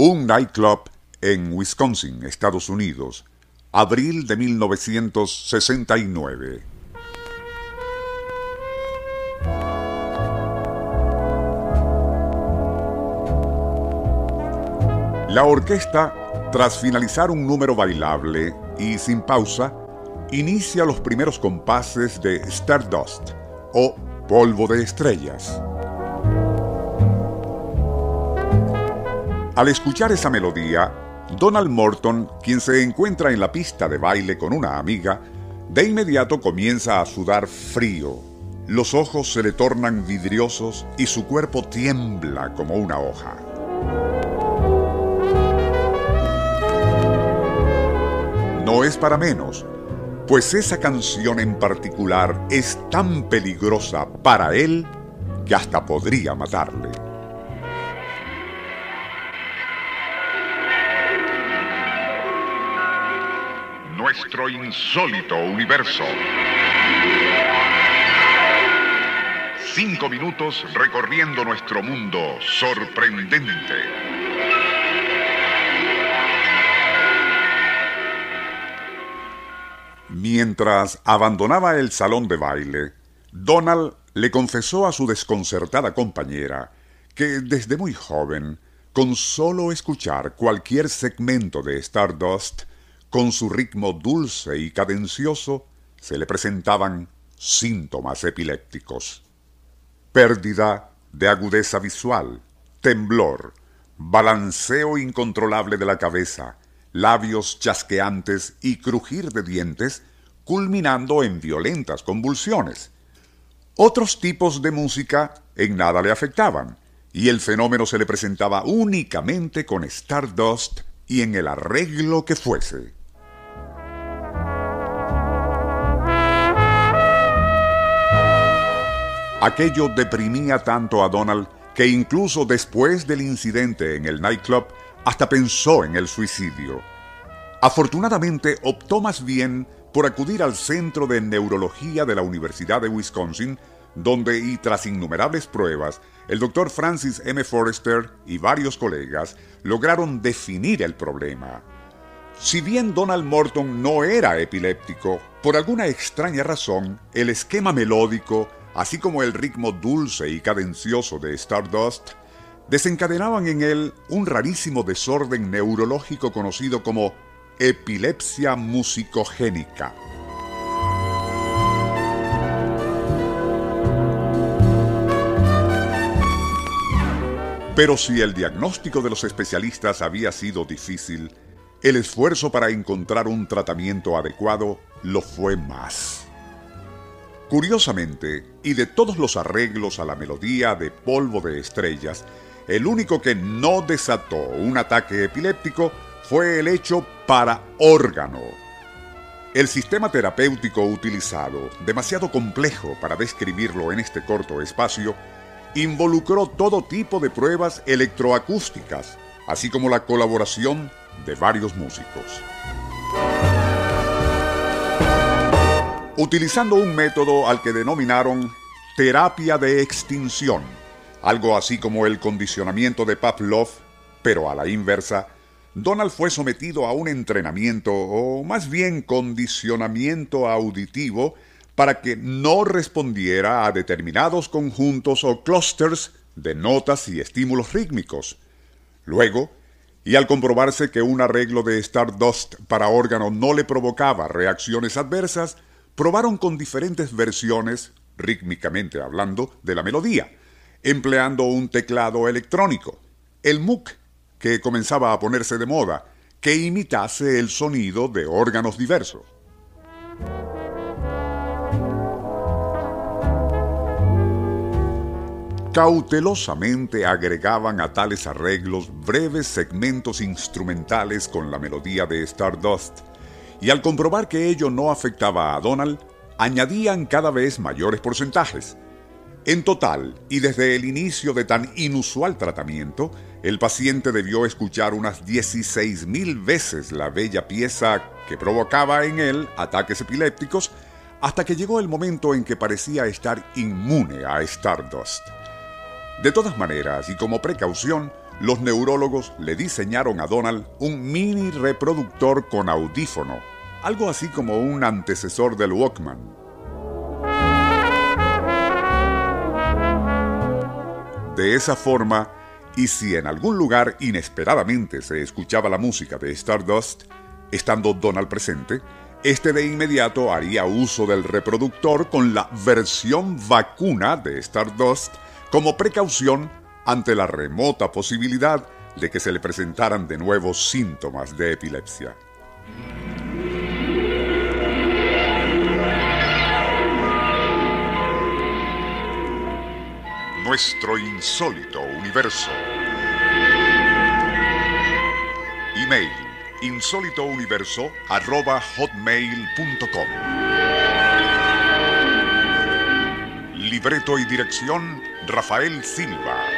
Un nightclub en Wisconsin, Estados Unidos, abril de 1969. La orquesta, tras finalizar un número bailable y sin pausa, inicia los primeros compases de Stardust o Polvo de Estrellas. Al escuchar esa melodía, Donald Morton, quien se encuentra en la pista de baile con una amiga, de inmediato comienza a sudar frío. Los ojos se le tornan vidriosos y su cuerpo tiembla como una hoja. No es para menos, pues esa canción en particular es tan peligrosa para él que hasta podría matarle. Nuestro insólito universo. Cinco minutos recorriendo nuestro mundo sorprendente. Mientras abandonaba el salón de baile, Donald le confesó a su desconcertada compañera que desde muy joven, con solo escuchar cualquier segmento de Stardust, con su ritmo dulce y cadencioso, se le presentaban síntomas epilépticos. Pérdida de agudeza visual, temblor, balanceo incontrolable de la cabeza, labios chasqueantes y crujir de dientes, culminando en violentas convulsiones. Otros tipos de música en nada le afectaban, y el fenómeno se le presentaba únicamente con Stardust y en el arreglo que fuese. Aquello deprimía tanto a Donald que incluso después del incidente en el nightclub hasta pensó en el suicidio. Afortunadamente optó más bien por acudir al Centro de Neurología de la Universidad de Wisconsin, donde y tras innumerables pruebas, el doctor Francis M. Forrester y varios colegas lograron definir el problema. Si bien Donald Morton no era epiléptico, por alguna extraña razón, el esquema melódico así como el ritmo dulce y cadencioso de Stardust, desencadenaban en él un rarísimo desorden neurológico conocido como epilepsia musicogénica. Pero si el diagnóstico de los especialistas había sido difícil, el esfuerzo para encontrar un tratamiento adecuado lo fue más. Curiosamente, y de todos los arreglos a la melodía de Polvo de Estrellas, el único que no desató un ataque epiléptico fue el hecho para órgano. El sistema terapéutico utilizado, demasiado complejo para describirlo en este corto espacio, involucró todo tipo de pruebas electroacústicas, así como la colaboración de varios músicos. Utilizando un método al que denominaron terapia de extinción, algo así como el condicionamiento de Pavlov, pero a la inversa, Donald fue sometido a un entrenamiento, o más bien condicionamiento auditivo, para que no respondiera a determinados conjuntos o clusters de notas y estímulos rítmicos. Luego, y al comprobarse que un arreglo de Stardust para órgano no le provocaba reacciones adversas, probaron con diferentes versiones, rítmicamente hablando, de la melodía, empleando un teclado electrónico, el MOOC, que comenzaba a ponerse de moda, que imitase el sonido de órganos diversos. Cautelosamente agregaban a tales arreglos breves segmentos instrumentales con la melodía de Stardust, y al comprobar que ello no afectaba a Donald, añadían cada vez mayores porcentajes. En total, y desde el inicio de tan inusual tratamiento, el paciente debió escuchar unas 16.000 veces la bella pieza que provocaba en él ataques epilépticos hasta que llegó el momento en que parecía estar inmune a Stardust. De todas maneras, y como precaución, los neurólogos le diseñaron a Donald un mini reproductor con audífono, algo así como un antecesor del Walkman. De esa forma, y si en algún lugar inesperadamente se escuchaba la música de Stardust, estando Donald presente, este de inmediato haría uso del reproductor con la versión vacuna de Stardust como precaución ante la remota posibilidad de que se le presentaran de nuevo síntomas de epilepsia. Nuestro insólito universo. Email insólitouniverso.hotmail.com Libreto y dirección Rafael Silva.